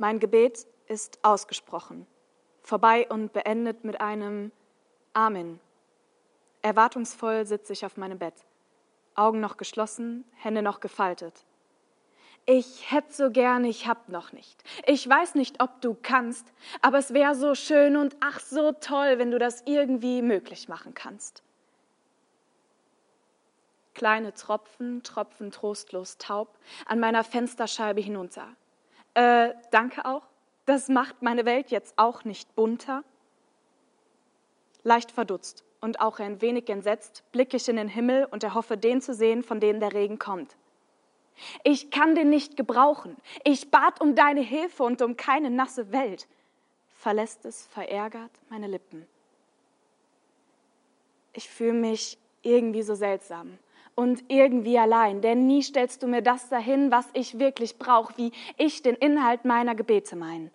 Mein Gebet ist ausgesprochen, vorbei und beendet mit einem Amen. Erwartungsvoll sitze ich auf meinem Bett, Augen noch geschlossen, Hände noch gefaltet. Ich hätte so gern, ich hab noch nicht. Ich weiß nicht, ob du kannst, aber es wäre so schön und ach so toll, wenn du das irgendwie möglich machen kannst. Kleine Tropfen tropfen trostlos taub an meiner Fensterscheibe hinunter. Äh, danke auch. Das macht meine Welt jetzt auch nicht bunter. Leicht verdutzt und auch ein wenig entsetzt blicke ich in den Himmel und erhoffe, den zu sehen, von dem der Regen kommt. Ich kann den nicht gebrauchen. Ich bat um deine Hilfe und um keine nasse Welt. Verlässt es verärgert meine Lippen. Ich fühle mich irgendwie so seltsam und irgendwie allein, denn nie stellst du mir das dahin, was ich wirklich brauche, wie ich den Inhalt meiner Gebete meine.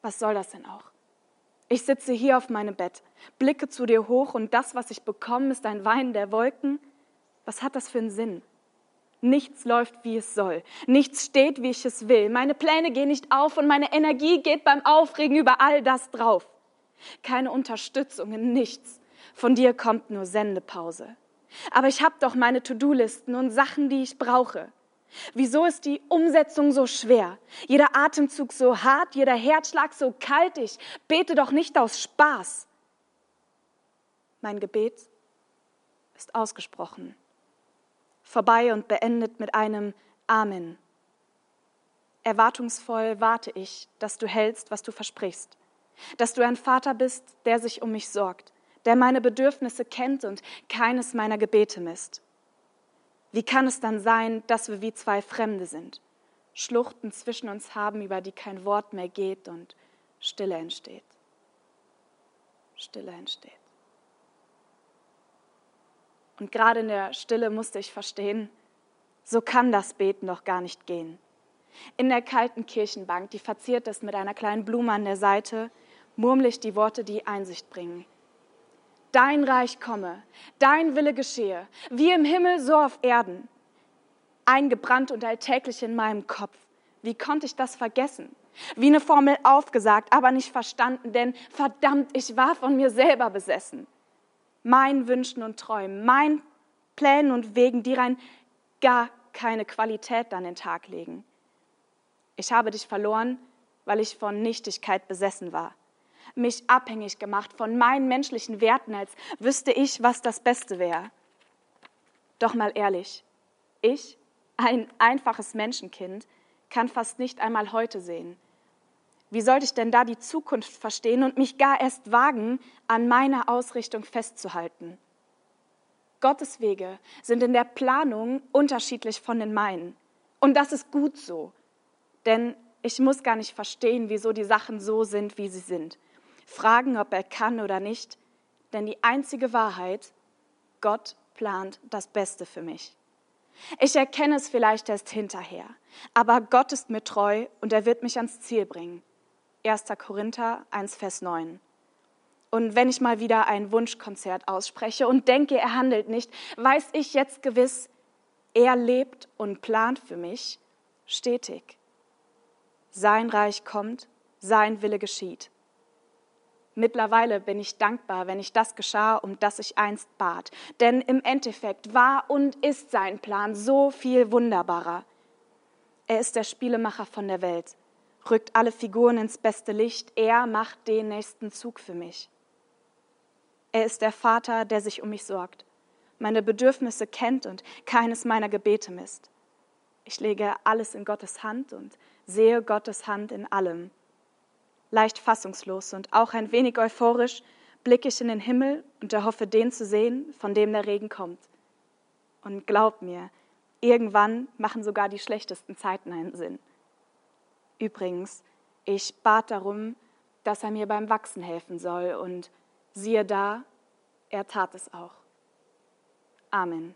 Was soll das denn auch? Ich sitze hier auf meinem Bett, blicke zu dir hoch und das, was ich bekomme, ist ein Wein der Wolken. Was hat das für einen Sinn? Nichts läuft, wie es soll. Nichts steht, wie ich es will. Meine Pläne gehen nicht auf und meine Energie geht beim Aufregen über all das drauf. Keine Unterstützung in nichts. Von dir kommt nur Sendepause. Aber ich habe doch meine To-Do-Listen und Sachen, die ich brauche. Wieso ist die Umsetzung so schwer? Jeder Atemzug so hart, jeder Herzschlag so kalt. Ich bete doch nicht aus Spaß. Mein Gebet ist ausgesprochen vorbei und beendet mit einem Amen. Erwartungsvoll warte ich, dass du hältst, was du versprichst, dass du ein Vater bist, der sich um mich sorgt, der meine Bedürfnisse kennt und keines meiner Gebete misst. Wie kann es dann sein, dass wir wie zwei Fremde sind, Schluchten zwischen uns haben, über die kein Wort mehr geht und Stille entsteht? Stille entsteht. Und gerade in der Stille musste ich verstehen, so kann das Beten doch gar nicht gehen. In der kalten Kirchenbank, die verziert ist mit einer kleinen Blume an der Seite, murmle ich die Worte, die Einsicht bringen. Dein Reich komme, dein Wille geschehe, wie im Himmel, so auf Erden. Eingebrannt und alltäglich in meinem Kopf. Wie konnte ich das vergessen? Wie eine Formel aufgesagt, aber nicht verstanden, denn verdammt, ich war von mir selber besessen meinen Wünschen und Träumen, meinen Plänen und Wegen, die rein gar keine Qualität an den Tag legen. Ich habe dich verloren, weil ich von Nichtigkeit besessen war, mich abhängig gemacht von meinen menschlichen Werten, als wüsste ich, was das Beste wäre. Doch mal ehrlich, ich, ein einfaches Menschenkind, kann fast nicht einmal heute sehen, wie sollte ich denn da die Zukunft verstehen und mich gar erst wagen, an meiner Ausrichtung festzuhalten? Gottes Wege sind in der Planung unterschiedlich von den meinen. Und das ist gut so, denn ich muss gar nicht verstehen, wieso die Sachen so sind, wie sie sind. Fragen, ob er kann oder nicht, denn die einzige Wahrheit, Gott plant das Beste für mich. Ich erkenne es vielleicht erst hinterher, aber Gott ist mir treu und er wird mich ans Ziel bringen. 1. Korinther 1, Vers 9. Und wenn ich mal wieder ein Wunschkonzert ausspreche und denke, er handelt nicht, weiß ich jetzt gewiss, er lebt und plant für mich stetig. Sein Reich kommt, sein Wille geschieht. Mittlerweile bin ich dankbar, wenn ich das geschah, um das ich einst bat. Denn im Endeffekt war und ist sein Plan so viel wunderbarer. Er ist der Spielemacher von der Welt rückt alle Figuren ins beste Licht. Er macht den nächsten Zug für mich. Er ist der Vater, der sich um mich sorgt, meine Bedürfnisse kennt und keines meiner Gebete misst. Ich lege alles in Gottes Hand und sehe Gottes Hand in allem. Leicht fassungslos und auch ein wenig euphorisch blicke ich in den Himmel und erhoffe, den zu sehen, von dem der Regen kommt. Und glaub mir, irgendwann machen sogar die schlechtesten Zeiten einen Sinn. Übrigens, ich bat darum, dass er mir beim Wachsen helfen soll, und siehe da, er tat es auch. Amen.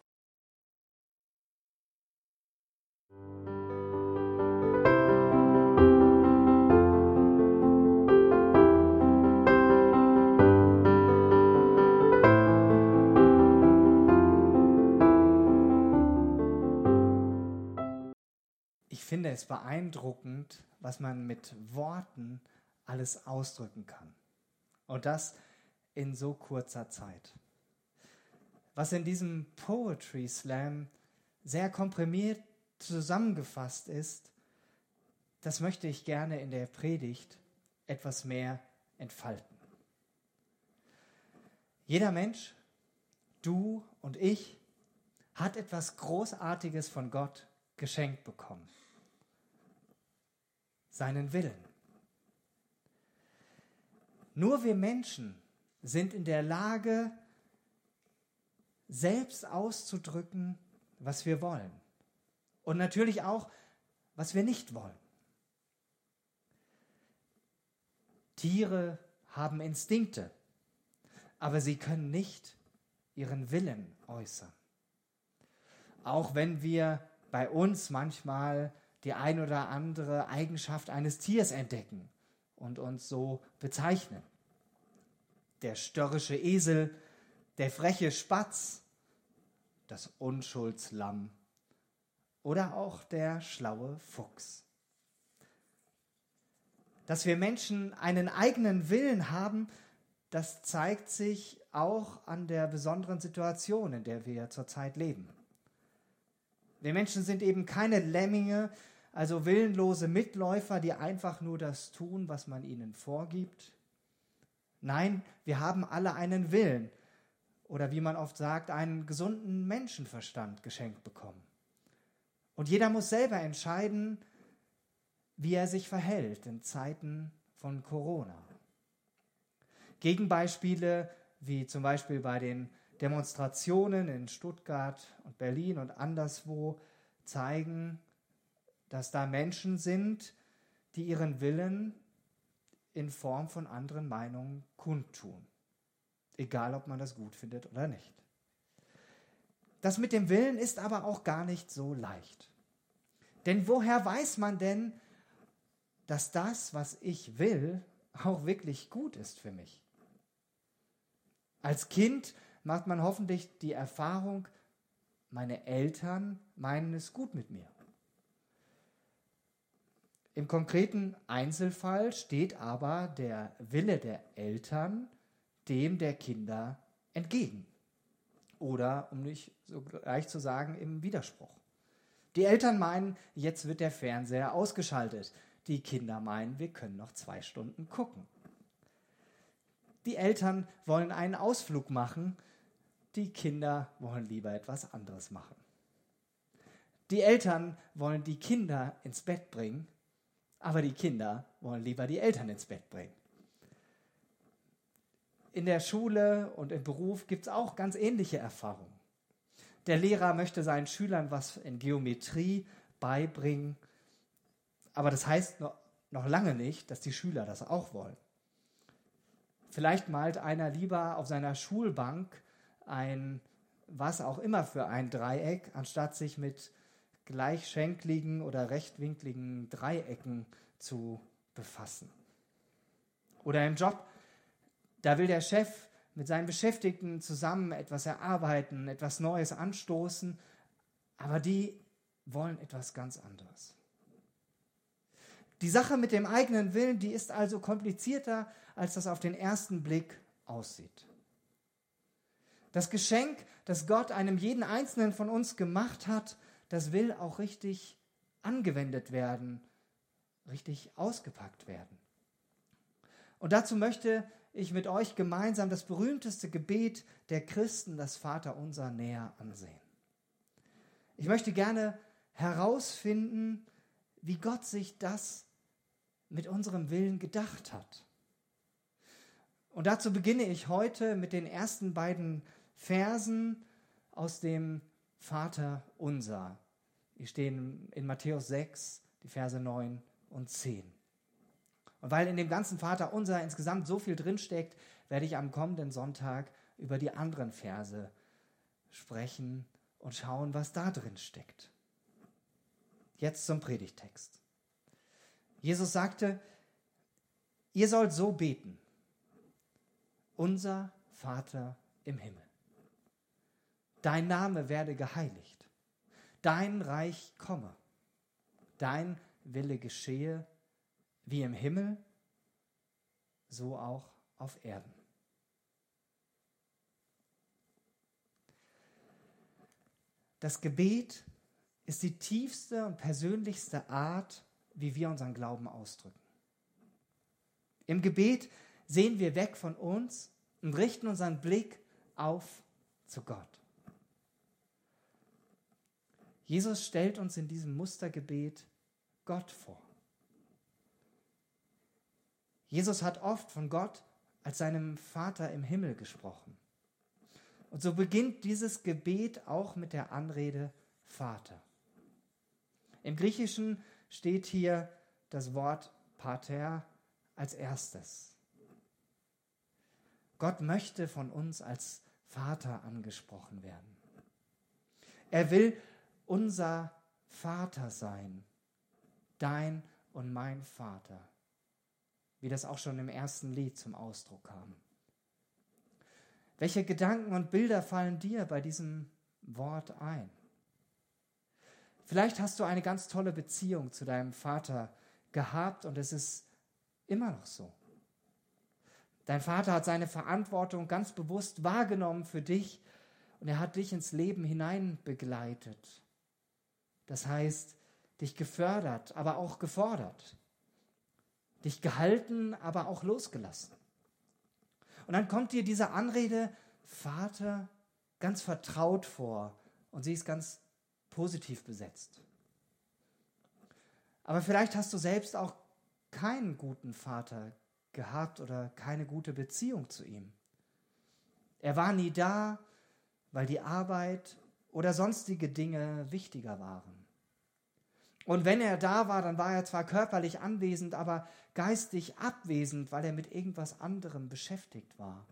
Finde es beeindruckend, was man mit Worten alles ausdrücken kann. Und das in so kurzer Zeit. Was in diesem Poetry Slam sehr komprimiert zusammengefasst ist, das möchte ich gerne in der Predigt etwas mehr entfalten. Jeder Mensch, du und ich, hat etwas Großartiges von Gott geschenkt bekommen. Seinen Willen. Nur wir Menschen sind in der Lage, selbst auszudrücken, was wir wollen. Und natürlich auch, was wir nicht wollen. Tiere haben Instinkte, aber sie können nicht ihren Willen äußern. Auch wenn wir bei uns manchmal die ein oder andere Eigenschaft eines Tiers entdecken und uns so bezeichnen. Der störrische Esel, der freche Spatz, das Unschuldslamm oder auch der schlaue Fuchs. Dass wir Menschen einen eigenen Willen haben, das zeigt sich auch an der besonderen Situation, in der wir zurzeit leben. Wir Menschen sind eben keine Lemminge, also willenlose Mitläufer, die einfach nur das tun, was man ihnen vorgibt. Nein, wir haben alle einen Willen oder wie man oft sagt, einen gesunden Menschenverstand geschenkt bekommen. Und jeder muss selber entscheiden, wie er sich verhält in Zeiten von Corona. Gegenbeispiele wie zum Beispiel bei den Demonstrationen in Stuttgart und Berlin und anderswo zeigen, dass da Menschen sind, die ihren Willen in Form von anderen Meinungen kundtun. Egal, ob man das gut findet oder nicht. Das mit dem Willen ist aber auch gar nicht so leicht. Denn woher weiß man denn, dass das, was ich will, auch wirklich gut ist für mich? Als Kind macht man hoffentlich die Erfahrung, meine Eltern meinen es gut mit mir. Im konkreten Einzelfall steht aber der Wille der Eltern dem der Kinder entgegen. Oder, um nicht so gleich zu sagen, im Widerspruch. Die Eltern meinen, jetzt wird der Fernseher ausgeschaltet. Die Kinder meinen, wir können noch zwei Stunden gucken. Die Eltern wollen einen Ausflug machen, die Kinder wollen lieber etwas anderes machen. Die Eltern wollen die Kinder ins Bett bringen, aber die Kinder wollen lieber die Eltern ins Bett bringen. In der Schule und im Beruf gibt es auch ganz ähnliche Erfahrungen. Der Lehrer möchte seinen Schülern was in Geometrie beibringen, aber das heißt noch, lange nicht, dass die Schüler das auch wollen. Vielleicht malt einer lieber auf seiner Schulbank ein, was auch immer für ein Dreieck, anstatt sich mit gleichschenkligen oder rechtwinkligen Dreiecken zu befassen. Oder im Job, da will der Chef mit seinen Beschäftigten zusammen etwas erarbeiten, etwas Neues anstoßen, aber die wollen etwas ganz anderes. Die Sache mit dem eigenen Willen, die ist also komplizierter, als das auf den ersten Blick aussieht. Das Geschenk, das Gott einem jeden Einzelnen von uns gemacht hat, das will auch richtig angewendet werden, richtig ausgepackt werden. Und dazu möchte ich mit euch gemeinsam das berühmteste Gebet der Christen, das Vaterunser, näher ansehen. Ich möchte gerne herausfinden, wie Gott sich das mit unserem Willen gedacht hat. Und dazu beginne ich heute mit den ersten beiden Versen aus dem Vater unser. Die stehen in Matthäus 6, die Verse 9 und 10. Und weil in dem ganzen Vater unser insgesamt so viel drinsteckt, werde ich am kommenden Sonntag über die anderen Verse sprechen und schauen, was da drin steckt. Jetzt zum Predigtext. Jesus sagte, ihr sollt so beten. Unser Vater im Himmel dein Name werde geheiligt, dein Reich komme, dein Wille geschehe, wie im Himmel, so auch auf Erden. Das Gebet ist die tiefste und persönlichste Art, wie wir unseren Glauben ausdrücken. Im Gebet sehen wir weg von uns und richten unseren Blick auf zu Gott. Jesus stellt uns in diesem Mustergebet Gott vor. Jesus hat oft von Gott als seinem Vater im Himmel gesprochen. Und so beginnt dieses Gebet auch mit der Anrede Vater. Im Griechischen steht hier das Wort Pater als erstes. Gott möchte von uns als Vater angesprochen werden. Er will unser Vater sein, dein und mein Vater, wie das auch schon im ersten Lied zum Ausdruck kam. Welche Gedanken und Bilder fallen dir bei diesem Wort ein? Vielleicht hast du eine ganz tolle Beziehung zu deinem Vater gehabt und es ist immer noch so. Dein Vater hat seine Verantwortung ganz bewusst wahrgenommen für dich und er hat dich ins Leben hinein begleitet. Das heißt, dich gefördert, aber auch gefordert. Dich gehalten, aber auch losgelassen. Und dann kommt dir diese Anrede Vater ganz vertraut vor und sie ist ganz positiv besetzt. Aber vielleicht hast du selbst auch keinen guten Vater gehabt oder keine gute Beziehung zu ihm. Er war nie da, weil die Arbeit oder sonstige Dinge wichtiger waren. Und wenn er da war, dann war er zwar körperlich anwesend, aber geistig abwesend, weil er mit irgendwas anderem beschäftigt war.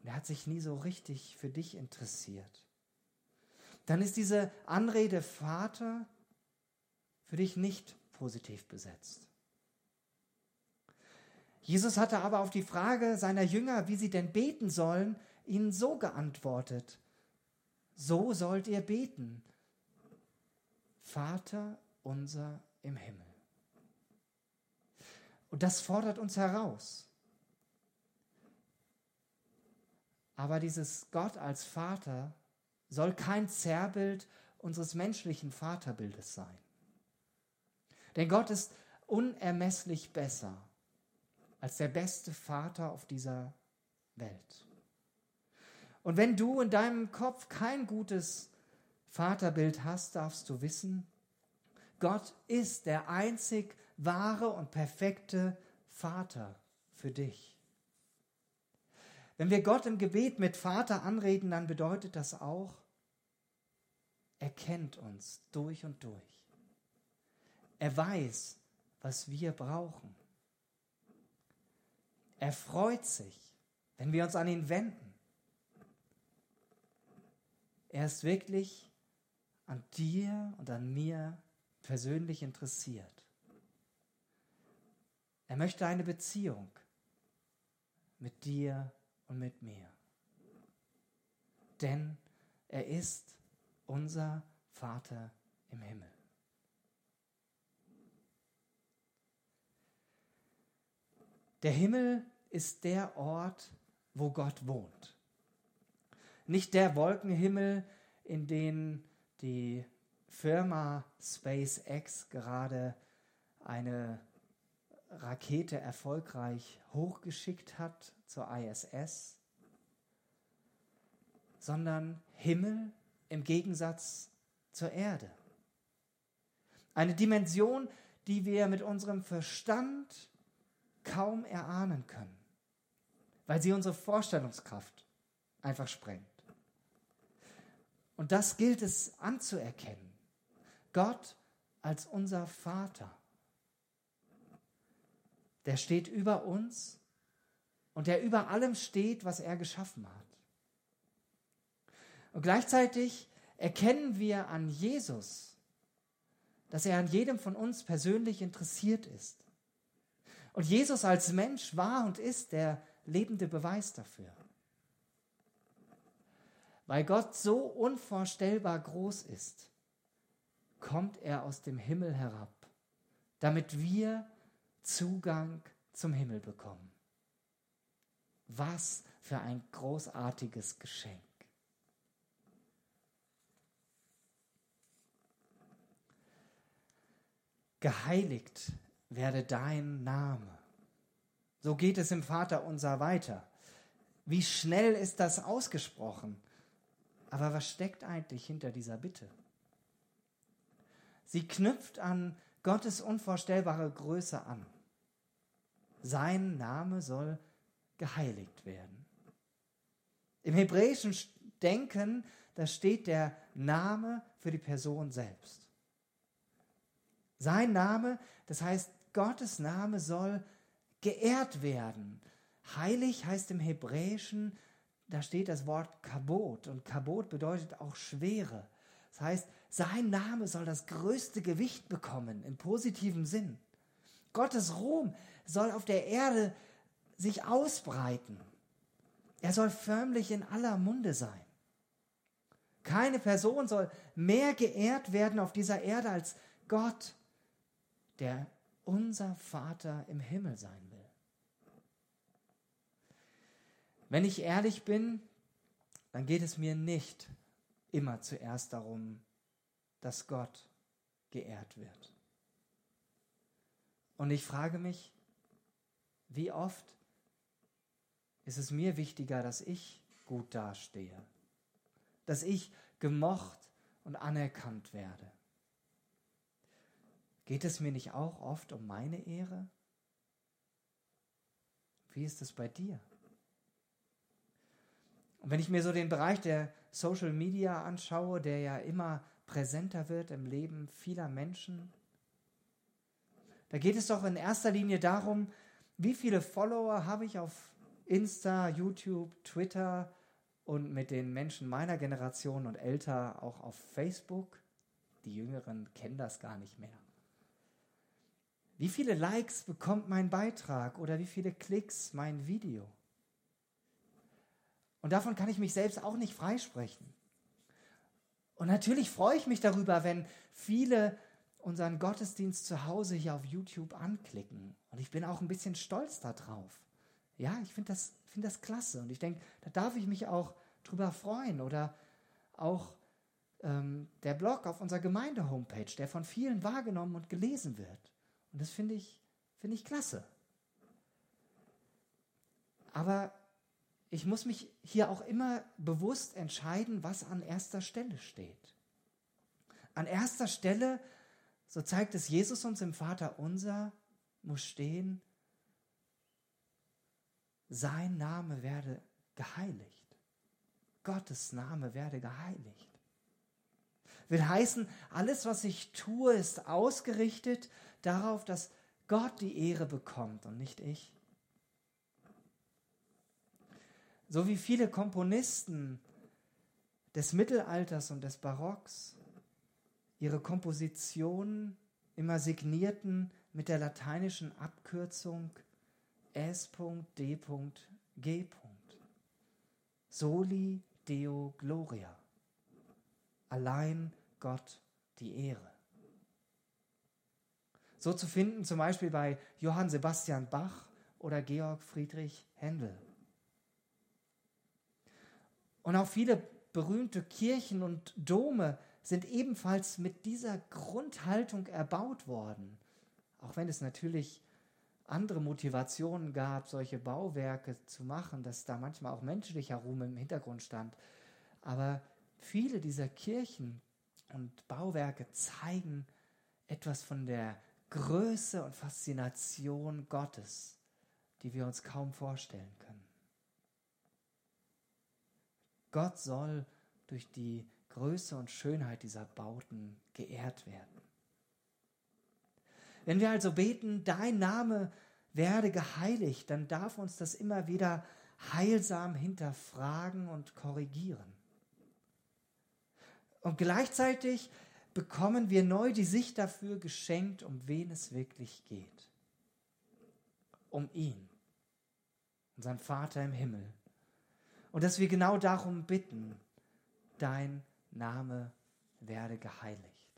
Und er hat sich nie so richtig für dich interessiert. Dann ist diese Anrede Vater für dich nicht positiv besetzt. Jesus hatte aber auf die Frage seiner Jünger, wie sie denn beten sollen, ihnen so geantwortet. So sollt ihr beten. Vater unser im Himmel. Und das fordert uns heraus. Aber dieses Gott als Vater soll kein Zerrbild unseres menschlichen Vaterbildes sein. Denn Gott ist unermesslich besser als der beste Vater auf dieser Welt. Und wenn du in deinem Kopf kein gutes Vaterbild hast, darfst du wissen, Gott ist der einzig wahre und perfekte Vater für dich. Wenn wir Gott im Gebet mit Vater anreden, dann bedeutet das auch, er kennt uns durch und durch. Er weiß, was wir brauchen. Er freut sich, wenn wir uns an ihn wenden. Er ist wirklich an dir und an mir persönlich interessiert. Er möchte eine Beziehung mit dir und mit mir. Denn er ist unser Vater im Himmel. Der Himmel ist der Ort, wo Gott wohnt. Nicht der Wolkenhimmel, in den die Firma SpaceX gerade eine Rakete erfolgreich hochgeschickt hat zur ISS, sondern Himmel im Gegensatz zur Erde. Eine Dimension, die wir mit unserem Verstand kaum erahnen können, weil sie unsere Vorstellungskraft einfach sprengt. Und das gilt es anzuerkennen. Gott als unser Vater, der steht über uns und der über allem steht, was er geschaffen hat. Und gleichzeitig erkennen wir an Jesus, dass er an jedem von uns persönlich interessiert ist. Und Jesus als Mensch war und ist der lebende Beweis dafür. Weil Gott so unvorstellbar groß ist, kommt er aus dem Himmel herab, damit wir Zugang zum Himmel bekommen. Was für ein großartiges Geschenk. Geheiligt werde dein Name. So geht es im Vater unser weiter. Wie schnell ist das ausgesprochen? Aber was steckt eigentlich hinter dieser Bitte? Sie knüpft an Gottes unvorstellbare Größe an. Sein Name soll geheiligt werden. Im hebräischen Denken, da steht der Name für die Person selbst. Sein Name, das heißt, Gottes Name soll geehrt werden. Heilig heißt im Hebräischen, da steht das Wort Kabot und Kabot bedeutet auch Schwere. Das heißt, sein Name soll das größte Gewicht bekommen, im positiven Sinn. Gottes Ruhm soll auf der Erde sich ausbreiten. Er soll förmlich in aller Munde sein. Keine Person soll mehr geehrt werden auf dieser Erde als Gott, der unser Vater im Himmel sein will. Wenn ich ehrlich bin, dann geht es mir nicht immer zuerst darum, dass Gott geehrt wird. Und ich frage mich, wie oft ist es mir wichtiger, dass ich gut dastehe, dass ich gemocht und anerkannt werde. Geht es mir nicht auch oft um meine Ehre? Wie ist es bei dir? Und wenn ich mir so den Bereich der Social Media anschaue, der ja immer präsenter wird im Leben vieler Menschen, da geht es doch in erster Linie darum, wie viele Follower habe ich auf Insta, YouTube, Twitter und mit den Menschen meiner Generation und älter auch auf Facebook. Die Jüngeren kennen das gar nicht mehr. Wie viele Likes bekommt mein Beitrag oder wie viele Klicks mein Video? Und davon kann ich mich selbst auch nicht freisprechen. Und natürlich freue ich mich darüber, wenn viele unseren Gottesdienst zu Hause hier auf YouTube anklicken. Und ich bin auch ein bisschen stolz darauf. Ja, ich finde das, find das klasse. Und ich denke, da darf ich mich auch drüber freuen. Oder auch ähm, der Blog auf unserer Gemeinde-Homepage, der von vielen wahrgenommen und gelesen wird. Und das finde ich, finde ich klasse. Aber ich muss mich hier auch immer bewusst entscheiden, was an erster Stelle steht. An erster Stelle, so zeigt es Jesus uns im Vater unser, muss stehen, sein Name werde geheiligt. Gottes Name werde geheiligt. Will heißen, alles, was ich tue, ist ausgerichtet darauf, dass Gott die Ehre bekommt und nicht ich. So wie viele Komponisten des Mittelalters und des Barocks ihre Kompositionen immer signierten mit der lateinischen Abkürzung S.D.G. Soli Deo Gloria. Allein Gott die Ehre. So zu finden zum Beispiel bei Johann Sebastian Bach oder Georg Friedrich Händel. Und auch viele berühmte Kirchen und Dome sind ebenfalls mit dieser Grundhaltung erbaut worden. Auch wenn es natürlich andere Motivationen gab, solche Bauwerke zu machen, dass da manchmal auch menschlicher Ruhm im Hintergrund stand. Aber viele dieser Kirchen und Bauwerke zeigen etwas von der Größe und Faszination Gottes, die wir uns kaum vorstellen können. Gott soll durch die Größe und Schönheit dieser Bauten geehrt werden. Wenn wir also beten, dein Name werde geheiligt, dann darf uns das immer wieder heilsam hinterfragen und korrigieren. Und gleichzeitig bekommen wir neu die Sicht dafür geschenkt, um wen es wirklich geht. Um ihn, unseren Vater im Himmel. Und dass wir genau darum bitten, dein Name werde geheiligt.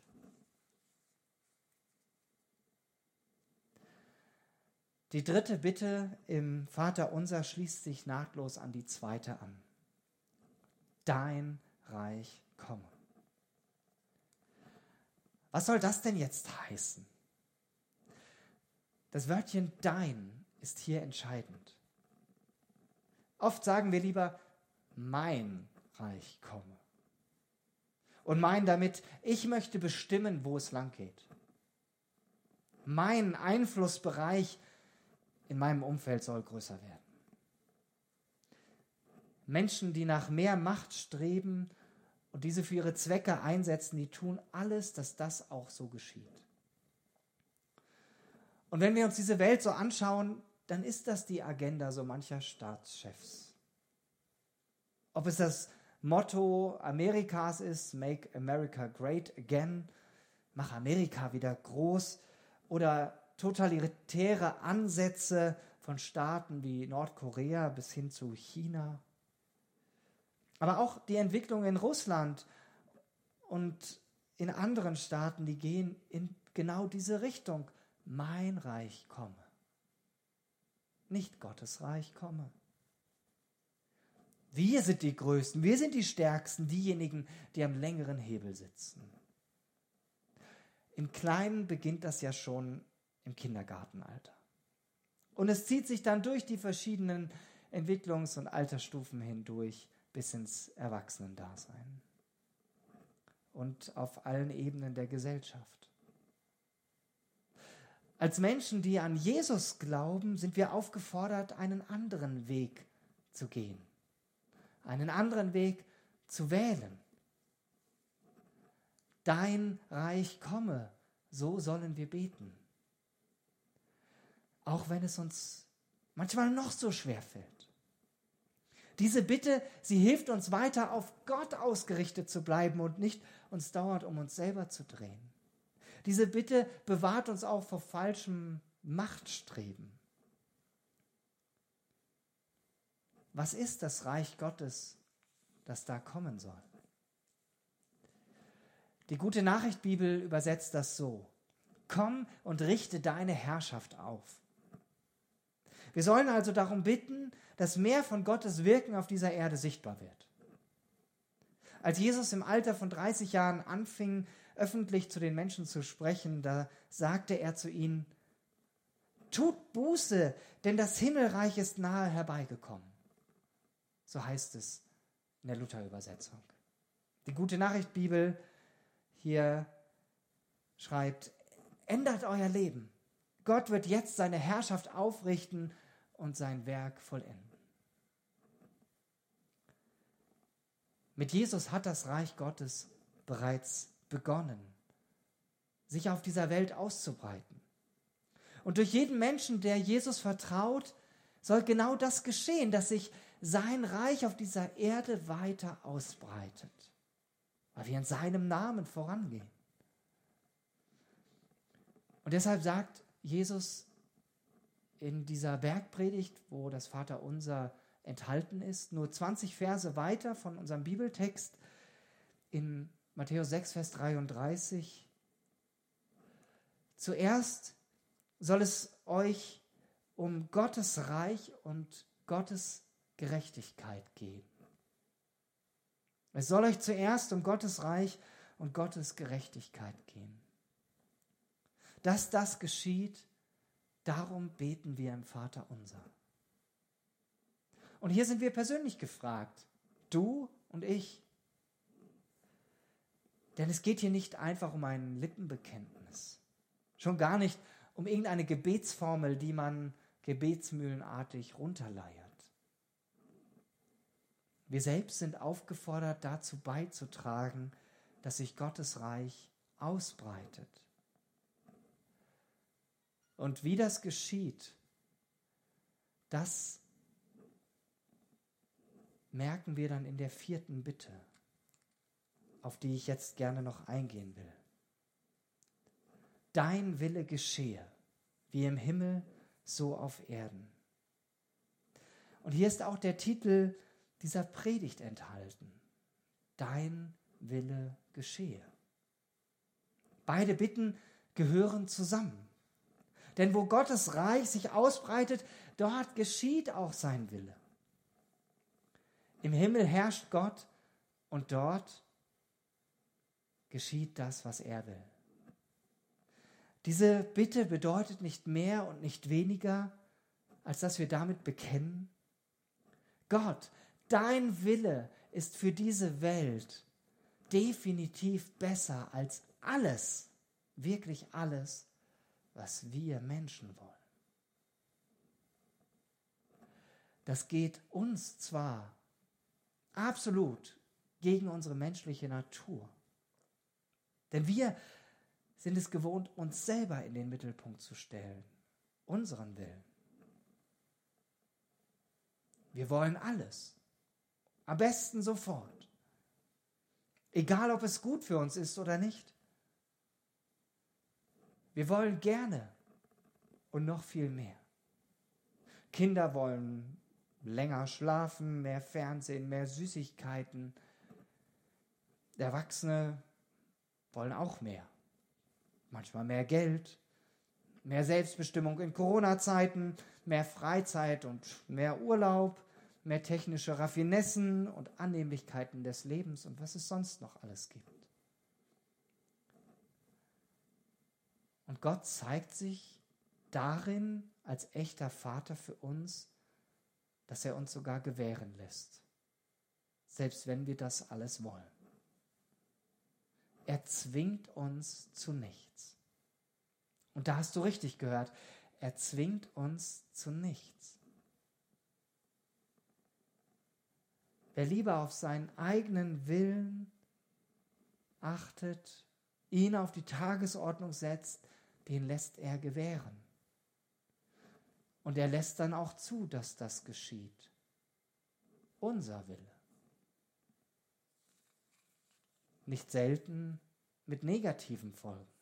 Die dritte Bitte im Vater unser schließt sich nahtlos an die zweite an. Dein Reich komme. Was soll das denn jetzt heißen? Das Wörtchen dein ist hier entscheidend. Oft sagen wir lieber mein Reich komme. Und meinen damit, ich möchte bestimmen, wo es lang geht. Mein Einflussbereich in meinem Umfeld soll größer werden. Menschen, die nach mehr Macht streben und diese für ihre Zwecke einsetzen, die tun alles, dass das auch so geschieht. Und wenn wir uns diese Welt so anschauen, dann ist das die Agenda so mancher Staatschefs. Ob es das Motto Amerikas ist, Make America Great Again, mach Amerika wieder groß, oder totalitäre Ansätze von Staaten wie Nordkorea bis hin zu China. Aber auch die Entwicklung in Russland und in anderen Staaten, die gehen in genau diese Richtung. Mein Reich komme. Nicht Gottes Reich komme. Wir sind die Größten, wir sind die Stärksten, diejenigen, die am längeren Hebel sitzen. Im Kleinen beginnt das ja schon im Kindergartenalter. Und es zieht sich dann durch die verschiedenen Entwicklungs- und Altersstufen hindurch bis ins Erwachsenendasein und auf allen Ebenen der Gesellschaft. Als Menschen, die an Jesus glauben, sind wir aufgefordert, einen anderen Weg zu gehen, einen anderen Weg zu wählen. Dein Reich komme, so sollen wir beten. Auch wenn es uns manchmal noch so schwer fällt. Diese Bitte, sie hilft uns weiter auf Gott ausgerichtet zu bleiben und nicht uns dauernd um uns selber zu drehen. Diese Bitte bewahrt uns auch vor falschem Machtstreben. Was ist das Reich Gottes, das da kommen soll? Die gute Nachricht Bibel übersetzt das so. Komm und richte deine Herrschaft auf. Wir sollen also darum bitten, dass mehr von Gottes Wirken auf dieser Erde sichtbar wird. Als Jesus im Alter von 30 Jahren anfing, öffentlich zu den Menschen zu sprechen, da sagte er zu ihnen, Tut Buße, denn das Himmelreich ist nahe herbeigekommen. So heißt es in der Luther-Übersetzung. Die gute Nachricht Bibel hier schreibt, ändert euer Leben. Gott wird jetzt seine Herrschaft aufrichten und sein Werk vollenden. Mit Jesus hat das Reich Gottes bereits begonnen, sich auf dieser Welt auszubreiten. Und durch jeden Menschen, der Jesus vertraut, soll genau das geschehen, dass sich sein Reich auf dieser Erde weiter ausbreitet weil wir in seinem Namen vorangehen. Und deshalb sagt Jesus in dieser Bergpredigt, wo das Vaterunser enthalten ist, nur 20 Verse weiter von unserem Bibeltext in Matthäus 6, Vers 33. Zuerst soll es euch um Gottes Reich und Gottes Gerechtigkeit gehen. Es soll euch zuerst um Gottes Reich und Gottes Gerechtigkeit gehen. Dass das geschieht, darum beten wir im Vater unser. Und hier sind wir persönlich gefragt, du und ich. Denn es geht hier nicht einfach um ein Lippenbekenntnis, schon gar nicht um irgendeine Gebetsformel, die man gebetsmühlenartig runterleiert. Wir selbst sind aufgefordert, dazu beizutragen, dass sich Gottes Reich ausbreitet. Und wie das geschieht, das merken wir dann in der vierten Bitte, auf die ich jetzt gerne noch eingehen will. Dein Wille geschehe, wie im Himmel, so auf Erden. Und hier ist auch der Titel dieser Predigt enthalten. Dein Wille geschehe. Beide Bitten gehören zusammen. Denn wo Gottes Reich sich ausbreitet, dort geschieht auch sein Wille. Im Himmel herrscht Gott und dort geschieht das, was er will. Diese Bitte bedeutet nicht mehr und nicht weniger, als dass wir damit bekennen, Gott, dein Wille ist für diese Welt definitiv besser als alles, wirklich alles, was wir Menschen wollen. Das geht uns zwar absolut gegen unsere menschliche Natur, denn wir sind es gewohnt, uns selber in den Mittelpunkt zu stellen, unseren Willen. Wir wollen alles, am besten sofort, egal ob es gut für uns ist oder nicht. Wir wollen gerne und noch viel mehr. Kinder wollen länger schlafen, mehr Fernsehen, mehr Süßigkeiten. Erwachsene wollen auch mehr. Manchmal mehr Geld, mehr Selbstbestimmung in Corona-Zeiten, mehr Freizeit und mehr Urlaub, mehr technische Raffinessen und Annehmlichkeiten des Lebens und was es sonst noch alles gibt. Und Gott zeigt sich darin als echter Vater für uns, dass er uns sogar gewähren lässt, selbst wenn wir das alles wollen. Er zwingt uns zu nichts. Und da hast du richtig gehört, er zwingt uns zu nichts. Wer lieber auf seinen eigenen Willen achtet, ihn auf die Tagesordnung setzt, den lässt er gewähren. Und er lässt dann auch zu, dass das geschieht. Unser Wille. Nicht selten mit negativen Folgen.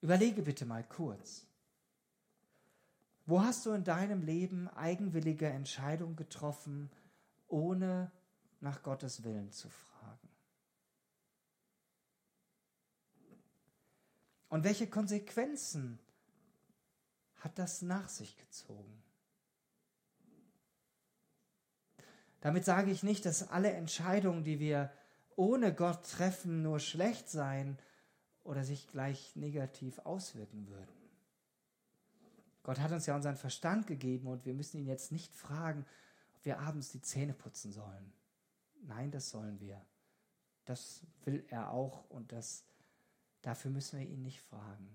Überlege bitte mal kurz. Wo hast du in deinem Leben eigenwillige Entscheidungen getroffen, ohne nach Gottes Willen zu fragen? Und welche Konsequenzen hat das nach sich gezogen? Damit sage ich nicht, dass alle Entscheidungen, die wir ohne Gott treffen, nur schlecht seien oder sich gleich negativ auswirken würden. Gott hat uns ja unseren Verstand gegeben und wir müssen ihn jetzt nicht fragen, wir abends die Zähne putzen sollen. Nein, das sollen wir. Das will er auch und das Dafür müssen wir ihn nicht fragen.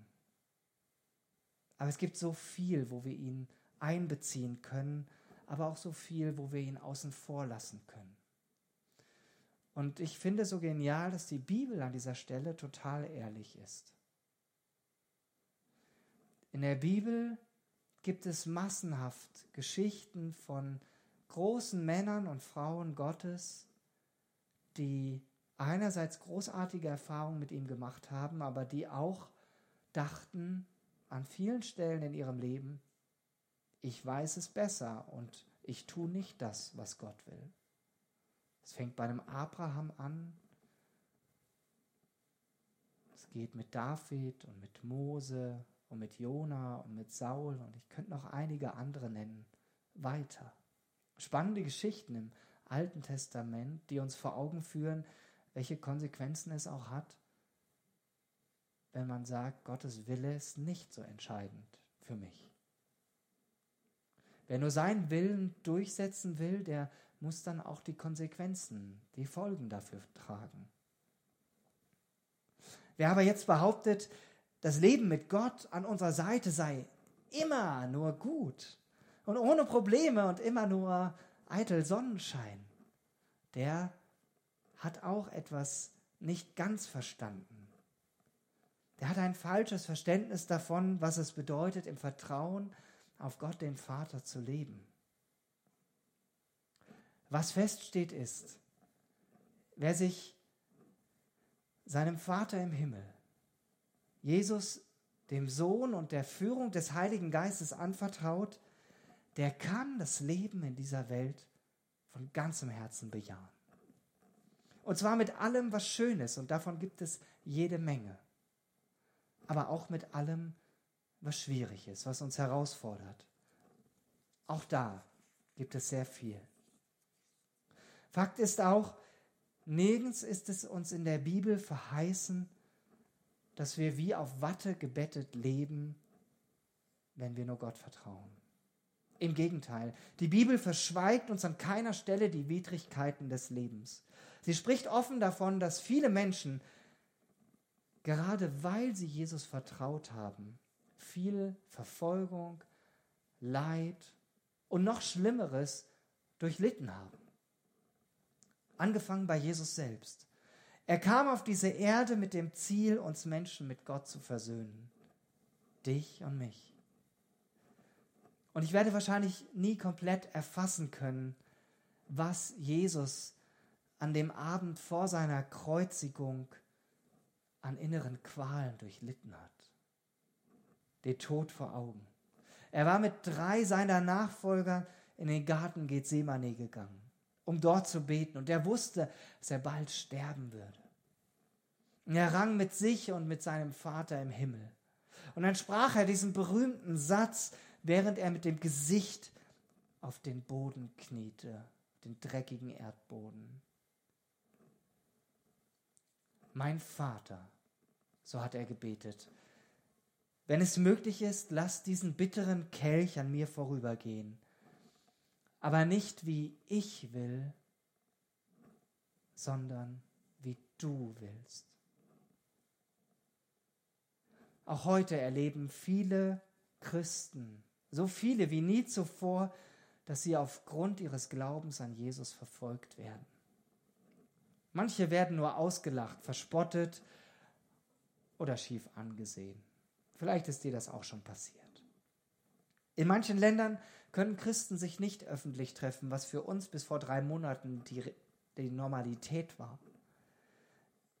Aber es gibt so viel, wo wir ihn einbeziehen können, aber auch so viel, wo wir ihn außen vor lassen können. Und ich finde so genial, dass die Bibel an dieser Stelle total ehrlich ist. In der Bibel gibt es massenhaft Geschichten von großen Männern und Frauen Gottes, die einerseits großartige Erfahrungen mit ihm gemacht haben, aber die auch dachten an vielen Stellen in ihrem Leben, ich weiß es besser und ich tue nicht das, was Gott will. Es fängt bei einem Abraham an, es geht mit David und mit Mose und mit Jona und mit Saul und ich könnte noch einige andere nennen, weiter. Spannende Geschichten im Alten Testament, die uns vor Augen führen, welche Konsequenzen es auch hat, wenn man sagt, Gottes Wille ist nicht so entscheidend für mich. Wer nur seinen Willen durchsetzen will, der muss dann auch die Konsequenzen, die Folgen dafür tragen. Wer aber jetzt behauptet, das Leben mit Gott an unserer Seite sei immer nur gut und ohne Probleme und immer nur eitel Sonnenschein, der hat auch etwas nicht ganz verstanden. Der hat ein falsches Verständnis davon, was es bedeutet, im Vertrauen auf Gott, den Vater, zu leben. Was feststeht ist, wer sich seinem Vater im Himmel, Jesus, dem Sohn und der Führung des Heiligen Geistes anvertraut, der kann das Leben in dieser Welt von ganzem Herzen bejahen. Und zwar mit allem, was schön ist. Und davon gibt es jede Menge. Aber auch mit allem, was schwierig ist, was uns herausfordert. Auch da gibt es sehr viel. Fakt ist auch, nirgends ist es uns in der Bibel verheißen, dass wir wie auf Watte gebettet leben, wenn wir nur Gott vertrauen. Im Gegenteil, die Bibel verschweigt uns an keiner Stelle die Widrigkeiten des Lebens. Sie spricht offen davon, dass viele Menschen, gerade weil sie Jesus vertraut haben, viel Verfolgung, Leid und noch Schlimmeres durchlitten haben. Angefangen bei Jesus selbst. Er kam auf diese Erde mit dem Ziel, uns Menschen mit Gott zu versöhnen. Dich und mich. Und ich werde wahrscheinlich nie komplett erfassen können, was Jesus an dem Abend vor seiner Kreuzigung an inneren Qualen durchlitten hat. Den Tod vor Augen. Er war mit drei seiner Nachfolger in den Garten Gethsemane gegangen, um dort zu beten. Und er wusste, dass er bald sterben würde. Und er rang mit sich und mit seinem Vater im Himmel. Und dann sprach er diesen berühmten Satz, während er mit dem Gesicht auf den Boden kniete, den dreckigen Erdboden. Mein Vater, so hat er gebetet, wenn es möglich ist, lass diesen bitteren Kelch an mir vorübergehen, aber nicht wie ich will, sondern wie du willst. Auch heute erleben viele Christen, so viele wie nie zuvor, dass sie aufgrund ihres Glaubens an Jesus verfolgt werden. Manche werden nur ausgelacht, verspottet oder schief angesehen. Vielleicht ist dir das auch schon passiert. In manchen Ländern können Christen sich nicht öffentlich treffen, was für uns bis vor drei Monaten die, die Normalität war.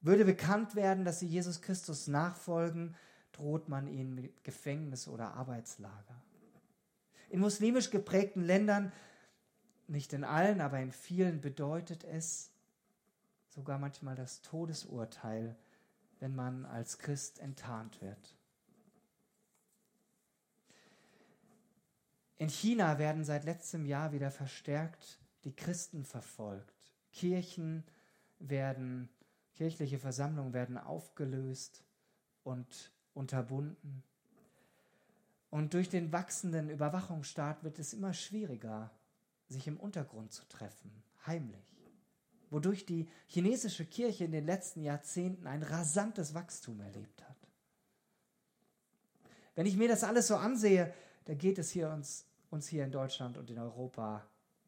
Würde bekannt werden, dass sie Jesus Christus nachfolgen, droht man ihnen mit Gefängnis oder Arbeitslager. In muslimisch geprägten Ländern, nicht in allen, aber in vielen bedeutet es sogar manchmal das Todesurteil, wenn man als Christ enttarnt wird. In China werden seit letztem Jahr wieder verstärkt die Christen verfolgt. Kirchen werden, kirchliche Versammlungen werden aufgelöst und unterbunden. Und durch den wachsenden Überwachungsstaat wird es immer schwieriger, sich im Untergrund zu treffen, heimlich. Wodurch die chinesische Kirche in den letzten Jahrzehnten ein rasantes Wachstum erlebt hat. Wenn ich mir das alles so ansehe, da geht es hier uns, uns hier in Deutschland und in Europa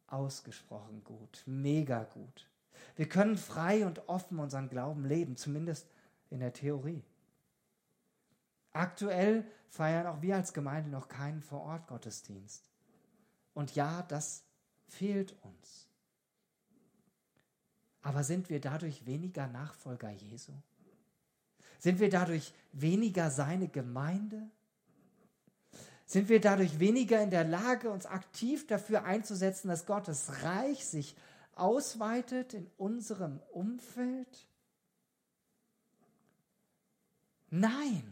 ausgesprochen gut, mega gut. Wir können frei und offen unseren Glauben leben, zumindest in der Theorie. Aktuell feiern auch wir als Gemeinde noch keinen Vorort-Gottesdienst. Und ja, das fehlt uns. Aber sind wir dadurch weniger Nachfolger Jesu? Sind wir dadurch weniger seine Gemeinde? Sind wir dadurch weniger in der Lage, uns aktiv dafür einzusetzen, dass Gottes Reich sich ausweitet in unserem Umfeld? Nein.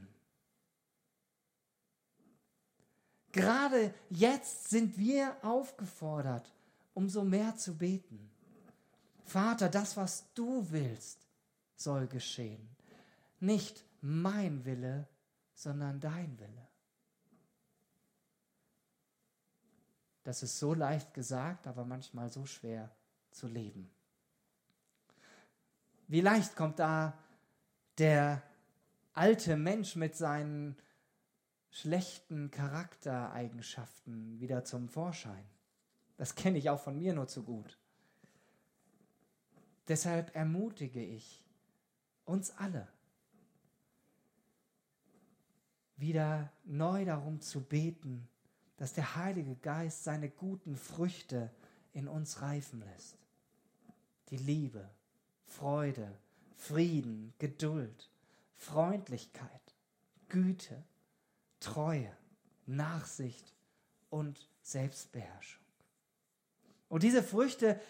Gerade jetzt sind wir aufgefordert, umso mehr zu beten. Vater, das, was du willst, soll geschehen. Nicht mein Wille, sondern dein Wille. Das ist so leicht gesagt, aber manchmal so schwer zu leben. Wie leicht kommt da der alte Mensch mit seinen schlechten Charaktereigenschaften wieder zum Vorschein. Das kenne ich auch von mir nur zu gut. Deshalb ermutige ich uns alle, wieder neu darum zu beten, dass der Heilige Geist seine guten Früchte in uns reifen lässt. Die Liebe, Freude, Frieden, Geduld, Freundlichkeit, Güte, Treue, Nachsicht und Selbstbeherrschung. Und diese Früchte,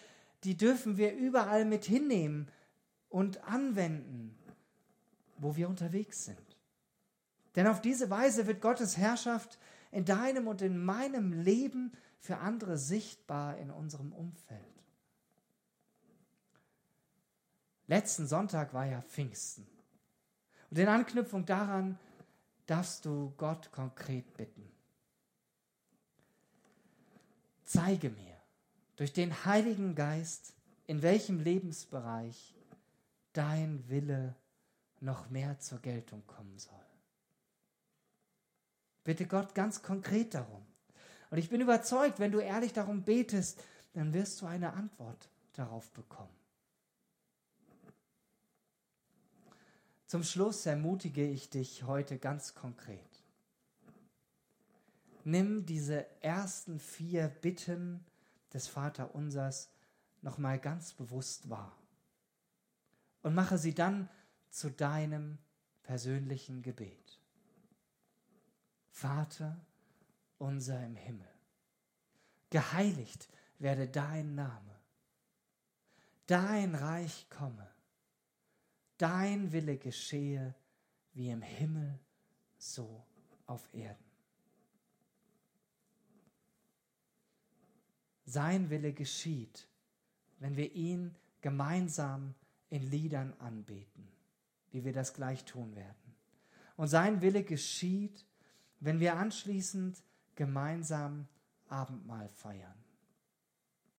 die dürfen wir überall mit hinnehmen und anwenden, wo wir unterwegs sind. Denn auf diese Weise wird Gottes Herrschaft in deinem und in meinem Leben für andere sichtbar in unserem Umfeld. Letzten Sonntag war ja Pfingsten. Und in Anknüpfung daran darfst du Gott konkret bitten. Zeige mir durch den Heiligen Geist, in welchem Lebensbereich dein Wille noch mehr zur Geltung kommen soll. Bitte Gott ganz konkret darum. Und ich bin überzeugt, wenn du ehrlich darum betest, dann wirst du eine Antwort darauf bekommen. Zum Schluss ermutige ich dich heute ganz konkret. Nimm diese ersten vier Bitten des Vaterunsers nochmal ganz bewusst wahr und mache sie dann zu deinem persönlichen Gebet. Vater unser im Himmel, geheiligt werde dein Name, dein Reich komme, dein Wille geschehe wie im Himmel so auf Erden. Sein Wille geschieht, wenn wir ihn gemeinsam in Liedern anbeten, wie wir das gleich tun werden. Und sein Wille geschieht, wenn wir anschließend gemeinsam Abendmahl feiern.